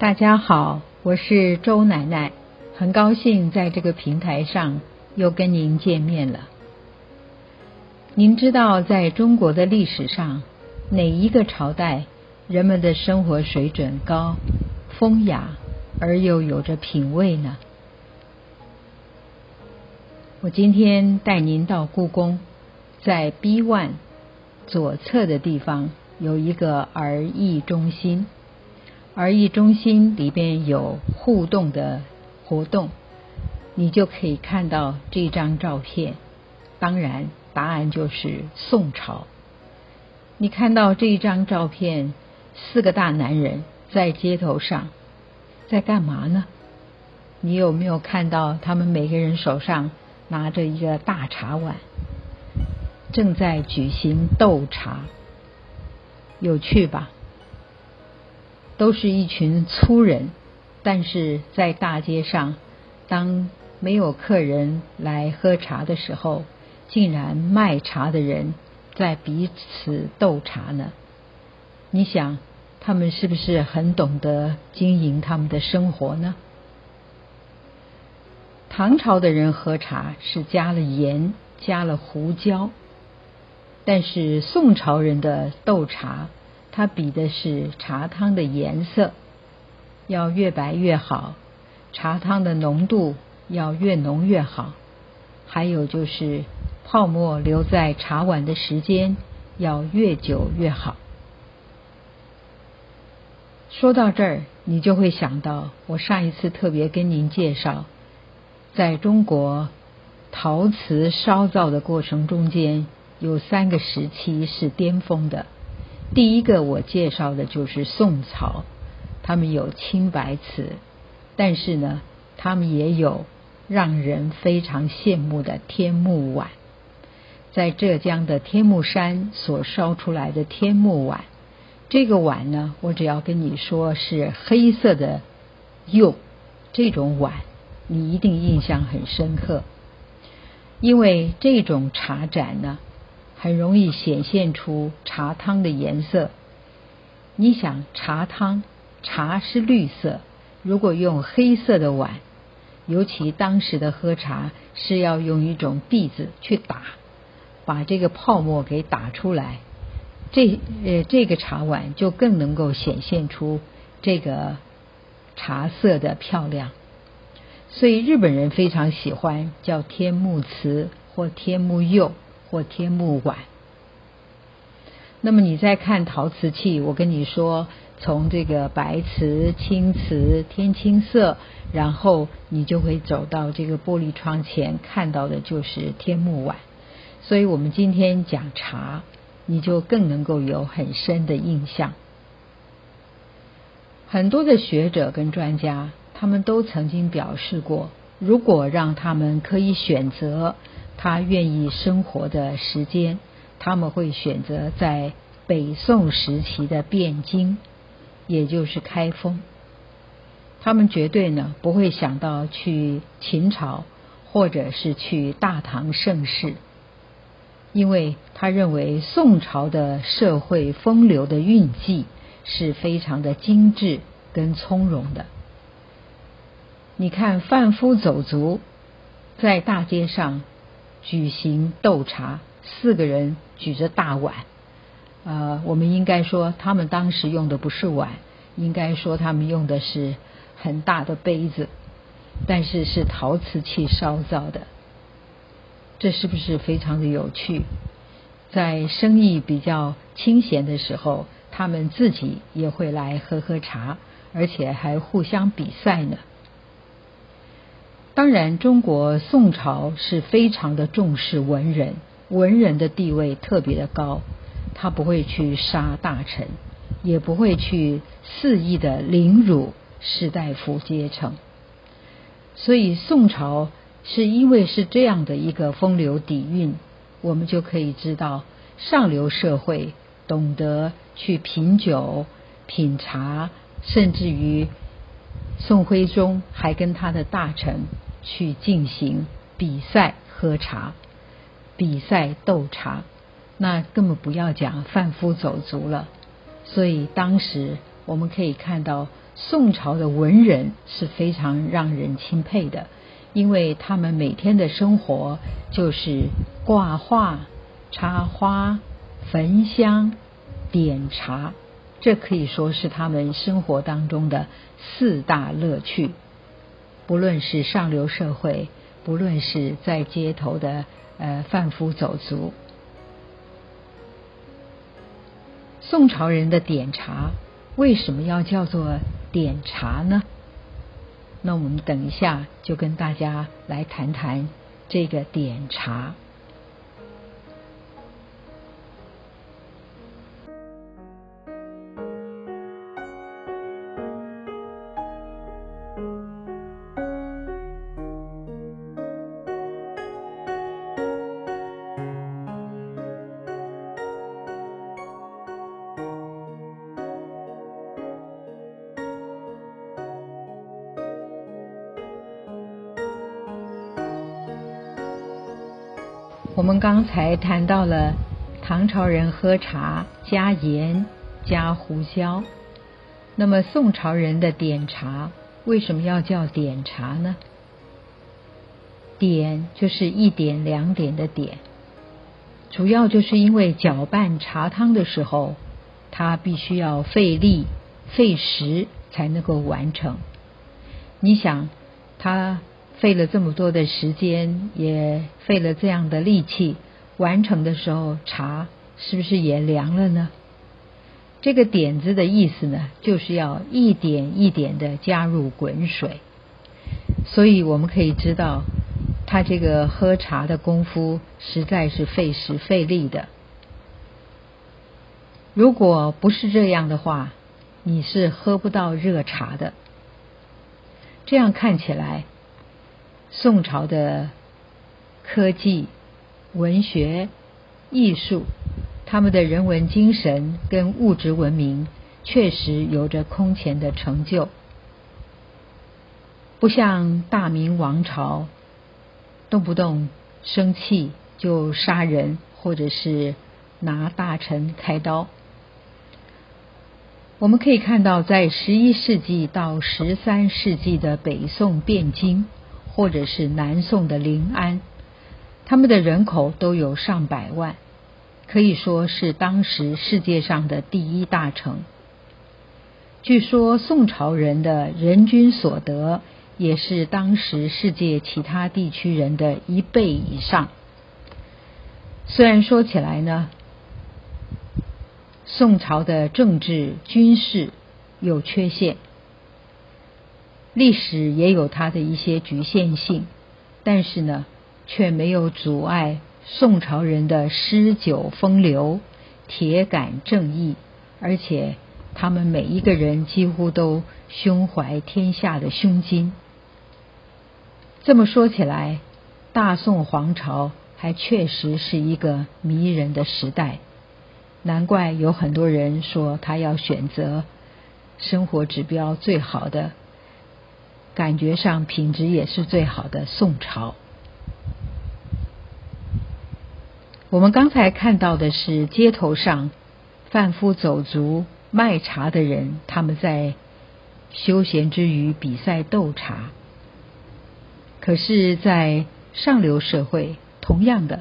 大家好，我是周奶奶，很高兴在这个平台上又跟您见面了。您知道，在中国的历史上，哪一个朝代人们的生活水准高、风雅而又有着品味呢？我今天带您到故宫，在 B One 左侧的地方有一个儿艺中心。而艺中心里边有互动的活动，你就可以看到这张照片。当然，答案就是宋朝。你看到这张照片，四个大男人在街头上在干嘛呢？你有没有看到他们每个人手上拿着一个大茶碗，正在举行斗茶？有趣吧？都是一群粗人，但是在大街上，当没有客人来喝茶的时候，竟然卖茶的人在彼此斗茶呢？你想，他们是不是很懂得经营他们的生活呢？唐朝的人喝茶是加了盐，加了胡椒，但是宋朝人的斗茶。它比的是茶汤的颜色，要越白越好；茶汤的浓度要越浓越好。还有就是泡沫留在茶碗的时间要越久越好。说到这儿，你就会想到我上一次特别跟您介绍，在中国陶瓷烧造的过程中间，有三个时期是巅峰的。第一个我介绍的就是宋朝，他们有青白瓷，但是呢，他们也有让人非常羡慕的天目碗。在浙江的天目山所烧出来的天目碗，这个碗呢，我只要跟你说是黑色的釉，这种碗你一定印象很深刻，因为这种茶盏呢。很容易显现出茶汤的颜色。你想，茶汤茶是绿色，如果用黑色的碗，尤其当时的喝茶是要用一种篦子去打，把这个泡沫给打出来，这呃这个茶碗就更能够显现出这个茶色的漂亮。所以日本人非常喜欢叫天目瓷或天目釉。或天目碗，那么你再看陶瓷器，我跟你说，从这个白瓷、青瓷、天青色，然后你就会走到这个玻璃窗前，看到的就是天目碗。所以我们今天讲茶，你就更能够有很深的印象。很多的学者跟专家，他们都曾经表示过，如果让他们可以选择。他愿意生活的时间，他们会选择在北宋时期的汴京，也就是开封。他们绝对呢不会想到去秦朝，或者是去大唐盛世，因为他认为宋朝的社会风流的韵迹是非常的精致跟从容的。你看贩夫走卒在大街上。举行斗茶，四个人举着大碗，呃，我们应该说他们当时用的不是碗，应该说他们用的是很大的杯子，但是是陶瓷器烧造的，这是不是非常的有趣？在生意比较清闲的时候，他们自己也会来喝喝茶，而且还互相比赛呢。当然，中国宋朝是非常的重视文人，文人的地位特别的高，他不会去杀大臣，也不会去肆意的凌辱士大夫阶层。所以宋朝是因为是这样的一个风流底蕴，我们就可以知道上流社会懂得去品酒、品茶，甚至于宋徽宗还跟他的大臣。去进行比赛喝茶，比赛斗茶，那根本不要讲贩夫走卒了。所以当时我们可以看到宋朝的文人是非常让人钦佩的，因为他们每天的生活就是挂画、插花、焚香、点茶，这可以说是他们生活当中的四大乐趣。不论是上流社会，不论是在街头的呃贩夫走卒，宋朝人的点茶为什么要叫做？点茶呢？那我们等一下就跟大家来谈谈这个点茶。我们刚才谈到了唐朝人喝茶加盐加胡椒，那么宋朝人的点茶为什么要叫点茶呢？点就是一点两点的点，主要就是因为搅拌茶汤的时候，它必须要费力费时才能够完成。你想，它。费了这么多的时间，也费了这样的力气，完成的时候茶是不是也凉了呢？这个点子的意思呢，就是要一点一点的加入滚水，所以我们可以知道，他这个喝茶的功夫实在是费时费力的。如果不是这样的话，你是喝不到热茶的。这样看起来。宋朝的科技、文学、艺术，他们的人文精神跟物质文明，确实有着空前的成就。不像大明王朝，动不动生气就杀人，或者是拿大臣开刀。我们可以看到，在十一世纪到十三世纪的北宋汴京。或者是南宋的临安，他们的人口都有上百万，可以说是当时世界上的第一大城。据说宋朝人的人均所得也是当时世界其他地区人的一倍以上。虽然说起来呢，宋朝的政治军事有缺陷。历史也有它的一些局限性，但是呢，却没有阻碍宋朝人的诗酒风流、铁杆正义，而且他们每一个人几乎都胸怀天下的胸襟。这么说起来，大宋皇朝还确实是一个迷人的时代，难怪有很多人说他要选择生活指标最好的。感觉上品质也是最好的宋朝。我们刚才看到的是街头上贩夫走卒卖茶的人，他们在休闲之余比赛斗茶。可是，在上流社会，同样的，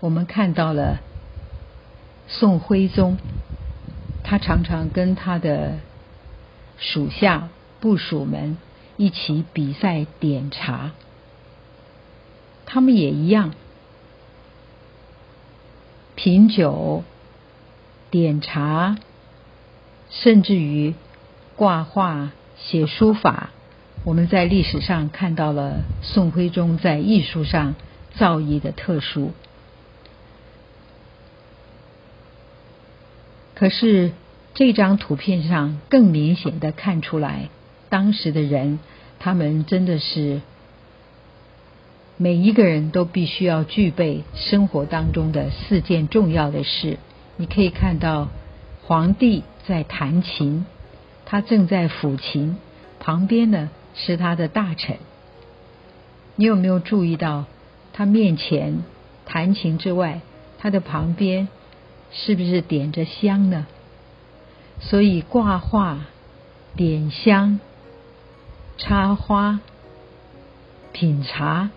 我们看到了宋徽宗，他常常跟他的属下部属们。一起比赛点茶，他们也一样，品酒、点茶，甚至于挂画、写书法。我们在历史上看到了宋徽宗在艺术上造诣的特殊。可是这张图片上更明显的看出来。当时的人，他们真的是每一个人都必须要具备生活当中的四件重要的事。你可以看到皇帝在弹琴，他正在抚琴，旁边呢是他的大臣。你有没有注意到他面前弹琴之外，他的旁边是不是点着香呢？所以挂画。点香、插花、品茶，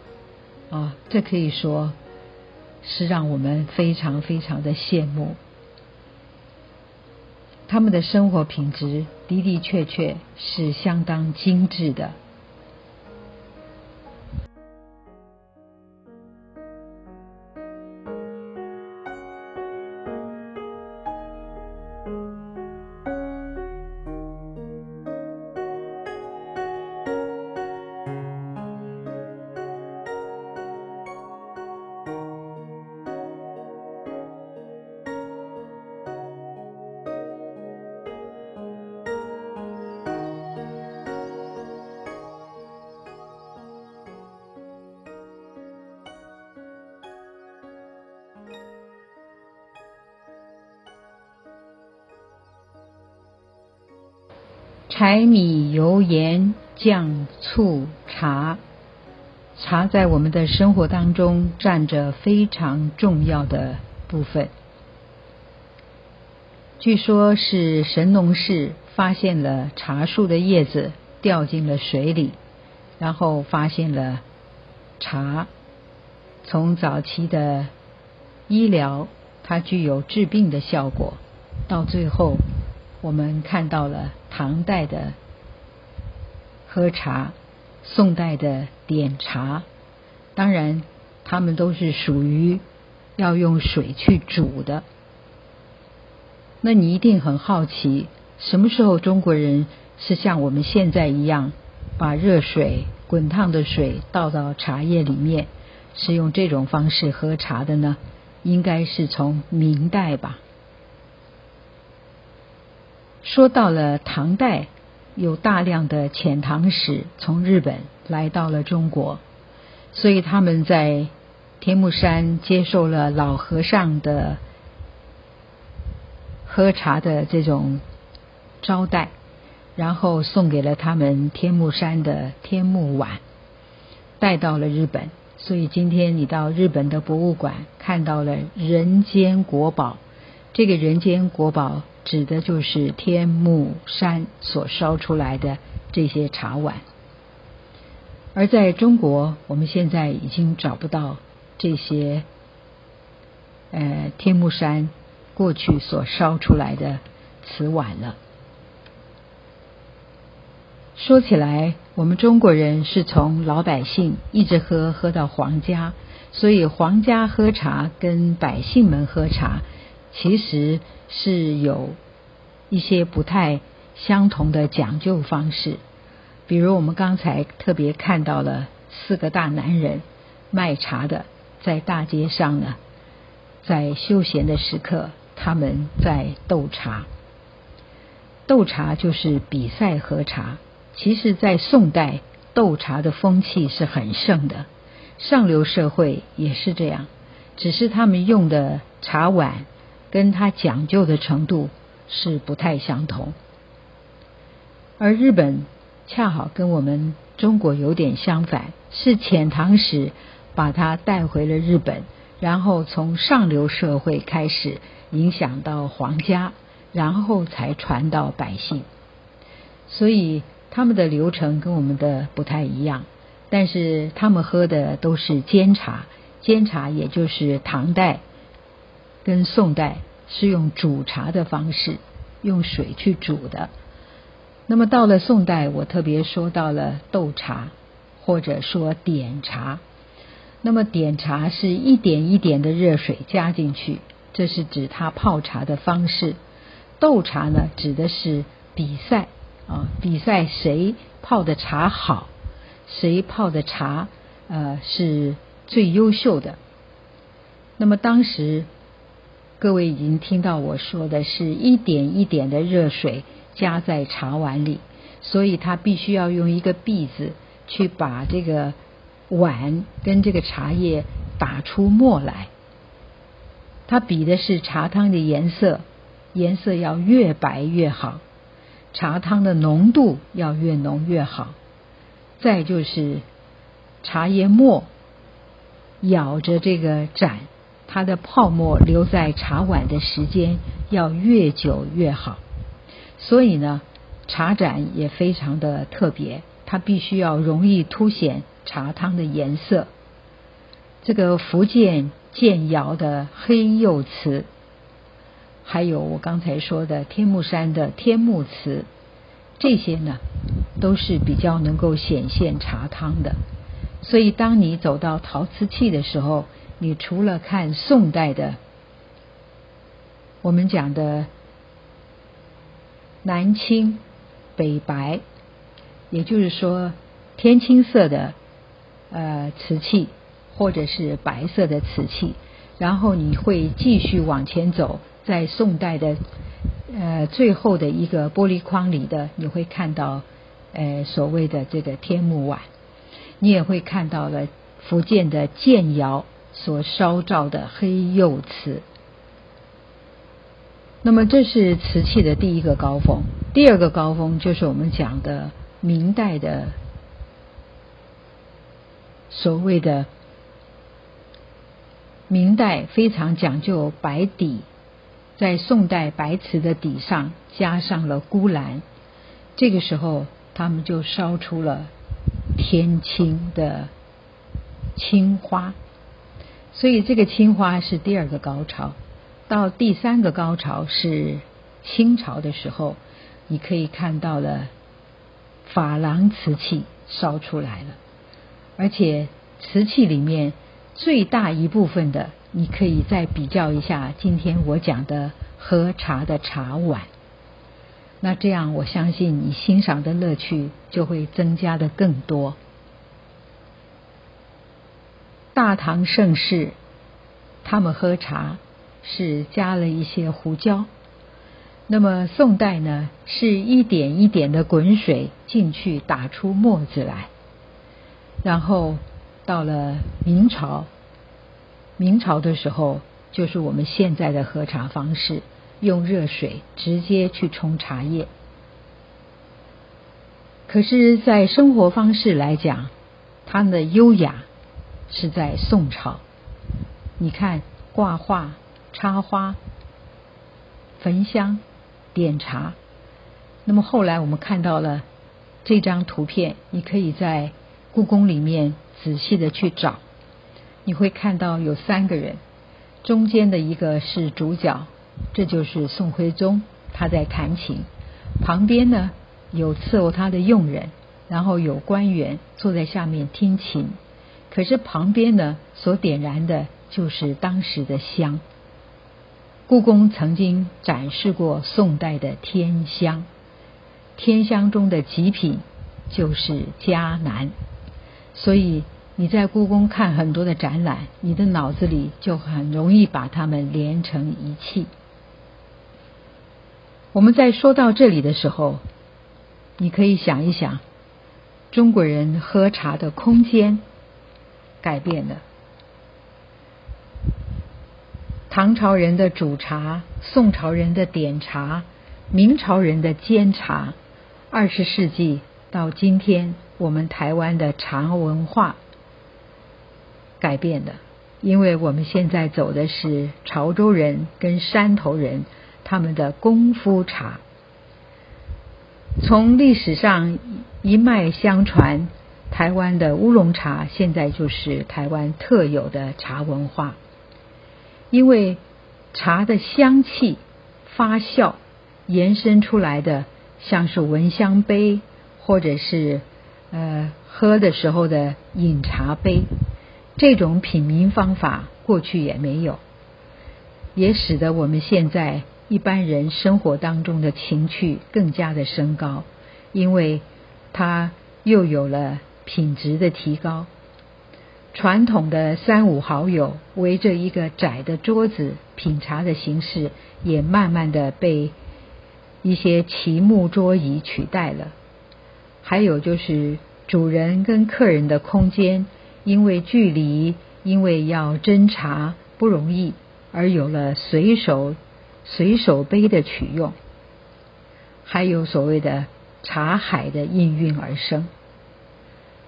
啊，这可以说是让我们非常非常的羡慕。他们的生活品质的的确确是相当精致的。柴米油盐酱醋茶，茶在我们的生活当中占着非常重要的部分。据说是神农氏发现了茶树的叶子掉进了水里，然后发现了茶。从早期的医疗，它具有治病的效果，到最后。我们看到了唐代的喝茶，宋代的点茶，当然，他们都是属于要用水去煮的。那你一定很好奇，什么时候中国人是像我们现在一样，把热水、滚烫的水倒到茶叶里面，是用这种方式喝茶的呢？应该是从明代吧。说到了唐代，有大量的遣唐使从日本来到了中国，所以他们在天目山接受了老和尚的喝茶的这种招待，然后送给了他们天目山的天目碗，带到了日本。所以今天你到日本的博物馆看到了人间国宝，这个人间国宝。指的就是天目山所烧出来的这些茶碗，而在中国，我们现在已经找不到这些呃天目山过去所烧出来的瓷碗了。说起来，我们中国人是从老百姓一直喝喝到皇家，所以皇家喝茶跟百姓们喝茶。其实是有一些不太相同的讲究方式，比如我们刚才特别看到了四个大男人卖茶的，在大街上呢，在休闲的时刻，他们在斗茶。斗茶就是比赛喝茶。其实，在宋代，斗茶的风气是很盛的，上流社会也是这样，只是他们用的茶碗。跟他讲究的程度是不太相同，而日本恰好跟我们中国有点相反，是遣唐使把他带回了日本，然后从上流社会开始影响到皇家，然后才传到百姓，所以他们的流程跟我们的不太一样，但是他们喝的都是煎茶，煎茶也就是唐代。跟宋代是用煮茶的方式，用水去煮的。那么到了宋代，我特别说到了斗茶，或者说点茶。那么点茶是一点一点的热水加进去，这是指他泡茶的方式。斗茶呢，指的是比赛啊，比赛谁泡的茶好，谁泡的茶呃是最优秀的。那么当时。各位已经听到我说的是一点一点的热水加在茶碗里，所以他必须要用一个篦子去把这个碗跟这个茶叶打出沫来。他比的是茶汤的颜色，颜色要越白越好，茶汤的浓度要越浓越好。再就是茶叶沫咬着这个盏。它的泡沫留在茶碗的时间要越久越好，所以呢，茶盏也非常的特别，它必须要容易凸显茶汤的颜色。这个福建建窑的黑釉瓷，还有我刚才说的天目山的天目瓷，这些呢都是比较能够显现茶汤的。所以，当你走到陶瓷器的时候，你除了看宋代的，我们讲的南青、北白，也就是说天青色的呃瓷器，或者是白色的瓷器，然后你会继续往前走，在宋代的呃最后的一个玻璃框里的，你会看到呃所谓的这个天目碗，你也会看到了福建的建窑。所烧造的黑釉瓷，那么这是瓷器的第一个高峰。第二个高峰就是我们讲的明代的所谓的明代非常讲究白底，在宋代白瓷的底上加上了钴蓝，这个时候他们就烧出了天青的青花。所以这个青花是第二个高潮，到第三个高潮是清朝的时候，你可以看到了珐琅瓷器烧出来了，而且瓷器里面最大一部分的，你可以再比较一下今天我讲的喝茶的茶碗，那这样我相信你欣赏的乐趣就会增加的更多。大唐盛世，他们喝茶是加了一些胡椒。那么宋代呢，是一点一点的滚水进去打出沫子来。然后到了明朝，明朝的时候就是我们现在的喝茶方式，用热水直接去冲茶叶。可是，在生活方式来讲，它的优雅。是在宋朝，你看挂画、插花、焚香、点茶。那么后来我们看到了这张图片，你可以在故宫里面仔细的去找，你会看到有三个人，中间的一个是主角，这就是宋徽宗，他在弹琴；旁边呢有伺候他的佣人，然后有官员坐在下面听琴。可是旁边呢，所点燃的就是当时的香。故宫曾经展示过宋代的天香，天香中的极品就是迦南。所以你在故宫看很多的展览，你的脑子里就很容易把它们连成一气。我们在说到这里的时候，你可以想一想，中国人喝茶的空间。改变的。唐朝人的煮茶，宋朝人的点茶，明朝人的煎茶，二十世纪到今天，我们台湾的茶文化改变的，因为我们现在走的是潮州人跟山头人他们的功夫茶，从历史上一脉相传。台湾的乌龙茶现在就是台湾特有的茶文化，因为茶的香气发酵延伸出来的，像是闻香杯，或者是呃喝的时候的饮茶杯，这种品茗方法过去也没有，也使得我们现在一般人生活当中的情趣更加的升高，因为它又有了。品质的提高，传统的三五好友围着一个窄的桌子品茶的形式，也慢慢的被一些齐木桌椅取代了。还有就是主人跟客人的空间，因为距离，因为要斟茶不容易，而有了随手随手杯的取用，还有所谓的茶海的应运而生。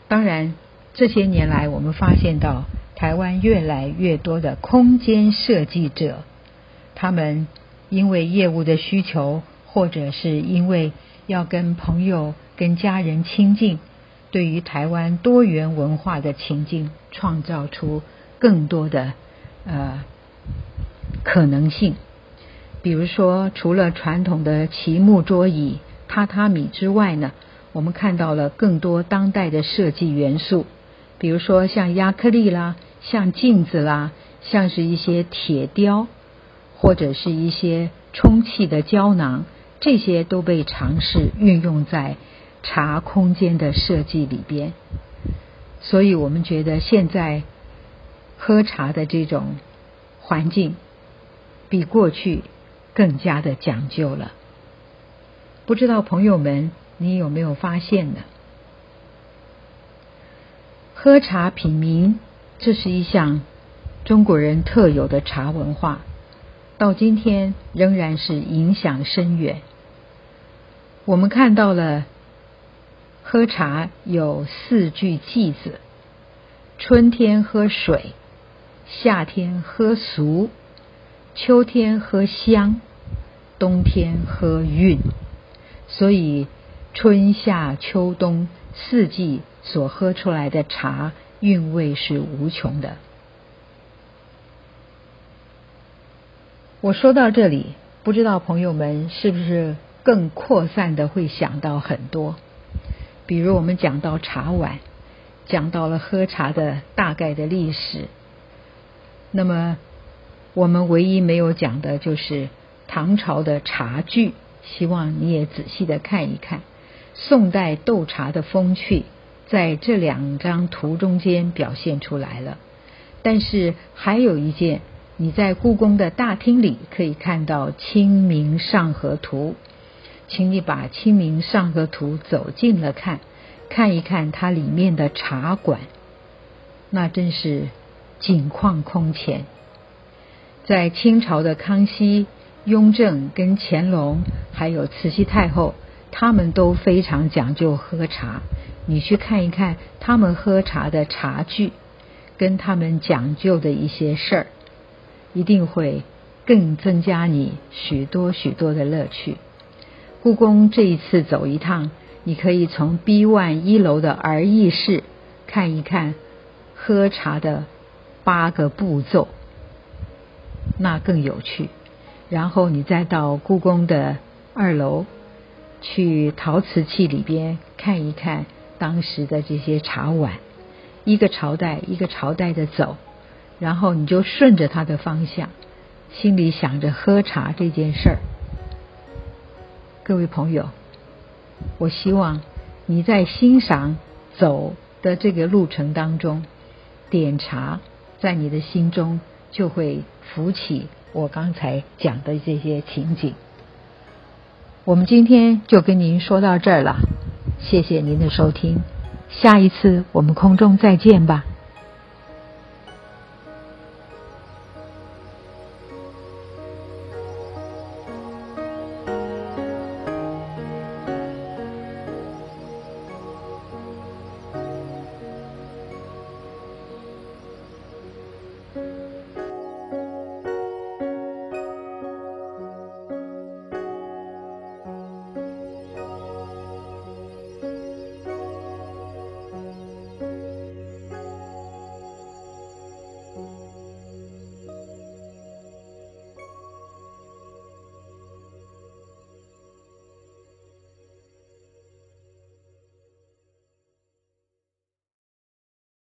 当然，这些年来，我们发现到台湾越来越多的空间设计者，他们因为业务的需求，或者是因为要跟朋友、跟家人亲近，对于台湾多元文化的情境，创造出更多的呃可能性。比如说，除了传统的旗木桌椅、榻榻米之外呢，我们看到了更多当代的设计元素，比如说像亚克力啦、像镜子啦、像是一些铁雕，或者是一些充气的胶囊，这些都被尝试运用在茶空间的设计里边。所以我们觉得现在喝茶的这种环境比过去。更加的讲究了，不知道朋友们你有没有发现呢？喝茶品茗，这是一项中国人特有的茶文化，到今天仍然是影响深远。我们看到了喝茶有四句偈子：春天喝水，夏天喝俗，秋天喝香。冬天喝韵，所以春夏秋冬四季所喝出来的茶韵味是无穷的。我说到这里，不知道朋友们是不是更扩散的会想到很多？比如我们讲到茶碗，讲到了喝茶的大概的历史，那么我们唯一没有讲的就是。唐朝的茶具，希望你也仔细的看一看。宋代斗茶的风趣，在这两张图中间表现出来了。但是还有一件，你在故宫的大厅里可以看到《清明上河图》，请你把《清明上河图》走近了看，看一看它里面的茶馆，那真是景况空前。在清朝的康熙。雍正跟乾隆还有慈禧太后，他们都非常讲究喝茶。你去看一看他们喝茶的茶具，跟他们讲究的一些事儿，一定会更增加你许多许多的乐趣。故宫这一次走一趟，你可以从 B one 一楼的儿艺室看一看喝茶的八个步骤，那更有趣。然后你再到故宫的二楼去陶瓷器里边看一看当时的这些茶碗，一个朝代一个朝代的走，然后你就顺着它的方向，心里想着喝茶这件事儿。各位朋友，我希望你在欣赏走的这个路程当中，点茶在你的心中就会浮起。我刚才讲的这些情景，我们今天就跟您说到这儿了，谢谢您的收听，下一次我们空中再见吧。